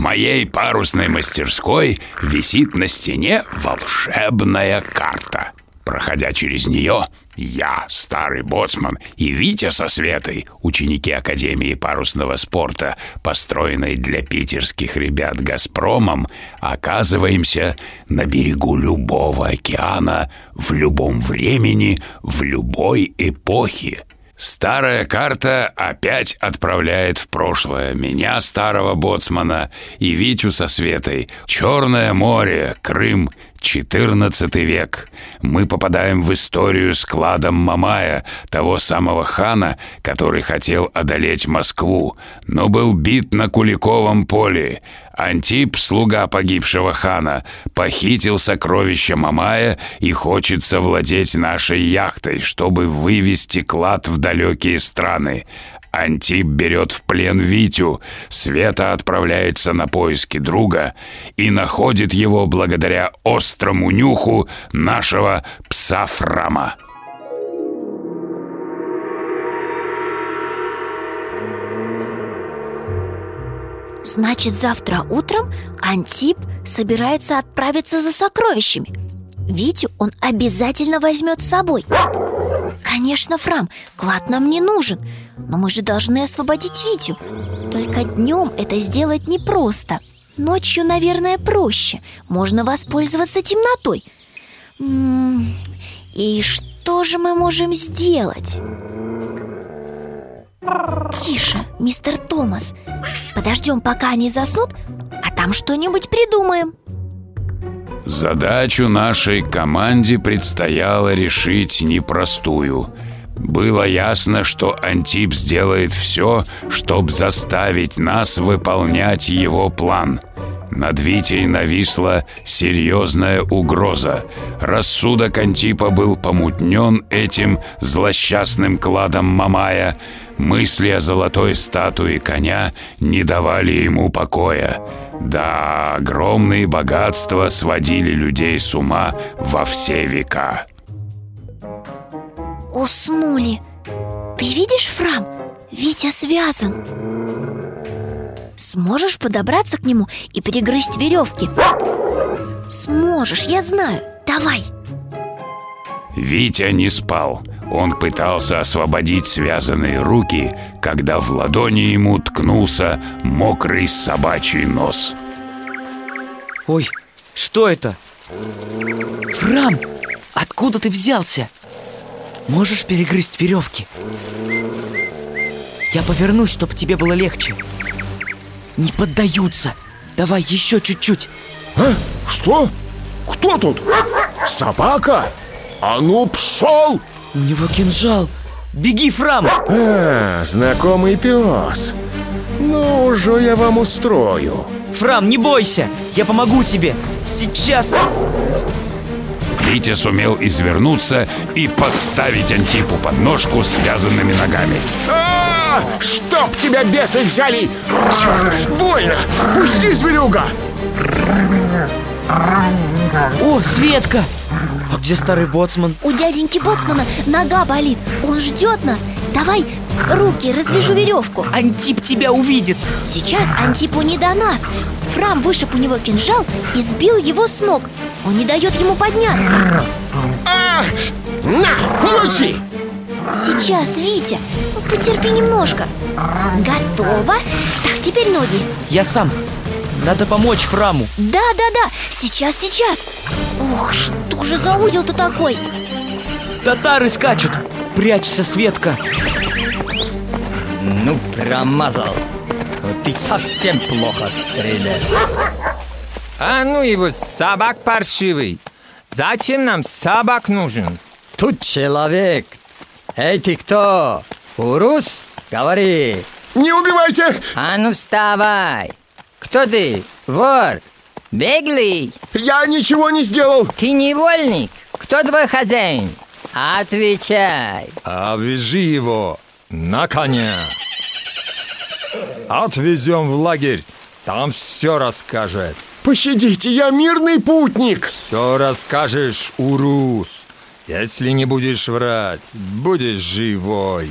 В моей парусной мастерской висит на стене волшебная карта. Проходя через нее, я, старый боцман, и Витя со Светой, ученики Академии парусного спорта, построенной для питерских ребят «Газпромом», оказываемся на берегу любого океана, в любом времени, в любой эпохе. Старая карта опять отправляет в прошлое меня, старого боцмана, и Витю со Светой. Черное море, Крым, 14 век. Мы попадаем в историю с кладом Мамая, того самого хана, который хотел одолеть Москву, но был бит на Куликовом поле. Антип, слуга погибшего хана, похитил сокровища Мамая и хочет совладеть нашей яхтой, чтобы вывести клад в далекие страны. Антип берет в плен Витю, Света отправляется на поиски друга и находит его благодаря острому нюху нашего пса Фрама. Значит, завтра утром Антип собирается отправиться за сокровищами. Витю он обязательно возьмет с собой Конечно, Фрам, клад нам не нужен Но мы же должны освободить Витю. Только днем это сделать непросто. Ночью, наверное, проще. Можно воспользоваться темнотой. М-м, И что же мы можем сделать? Тише, мистер Томас. Подождем, пока они заснут А там что-нибудь придумаем Задачу нашей команде предстояло решить непростую. Было ясно, что Антип сделает все, чтобы заставить нас выполнять его план. Над Витей нависла серьезная угроза. Рассудок Антипа был помутнен этим злосчастным кладом Мамая. Мысли о золотой статуе коня не давали ему покоя. Да, огромные богатства сводили людей с ума во все века. Уснули Ты видишь, Фрам? Витя связан Сможешь подобраться к нему и перегрызть веревки? Сможешь, я знаю Давай Витя не спал. Он пытался освободить связанные руки, когда в ладони ему ткнулся мокрый собачий нос. Ой, что это? Фрам, откуда ты взялся? Можешь перегрызть веревки? Я повернусь, чтобы тебе было легче Не поддаются Давай еще чуть-чуть А? Что? Кто тут? Собака? А ну, пшел! У него кинжал Беги, Фрам! А, знакомый пес Ну, уже я вам устрою Фрам, не бойся! Я помогу тебе! Сейчас! Витя сумел извернуться и подставить Антипу подножку связанными ногами. а, Чтоб тебя бесы взяли! Черт, больно! Пусти, зверюга! О, Светка! Где старый боцман? У дяденьки Боцмана нога болит. Он ждет нас. Давай руки, развяжу веревку. Антип тебя увидит. Сейчас Антипу не до нас. Фрам вышиб у него кинжал и сбил его с ног. Он не дает ему подняться. А, на, получи! Сейчас, Витя, потерпи немножко. Готово? Так, теперь ноги. Я сам. Надо помочь Фраму. Да-да-да, сейчас, сейчас Ух, что же за узел-то такой? Татары скачут Прячься, Светка Ну, промазал Ты совсем плохо стреляешь А ну его, собак паршивый Зачем нам собак нужен? Тут человек Эй, ты кто? Урус? Говори Не убивайте! А ну вставай Кто ты? Вор? Беглый? Я ничего не сделал! Ты невольник? Кто твой хозяин? Отвечай Обвяжи его на коня Отвезем в лагерь Там все расскажет Пощадите, я мирный путник! Все расскажешь, Урус Если не будешь врать, будешь живой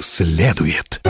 следует.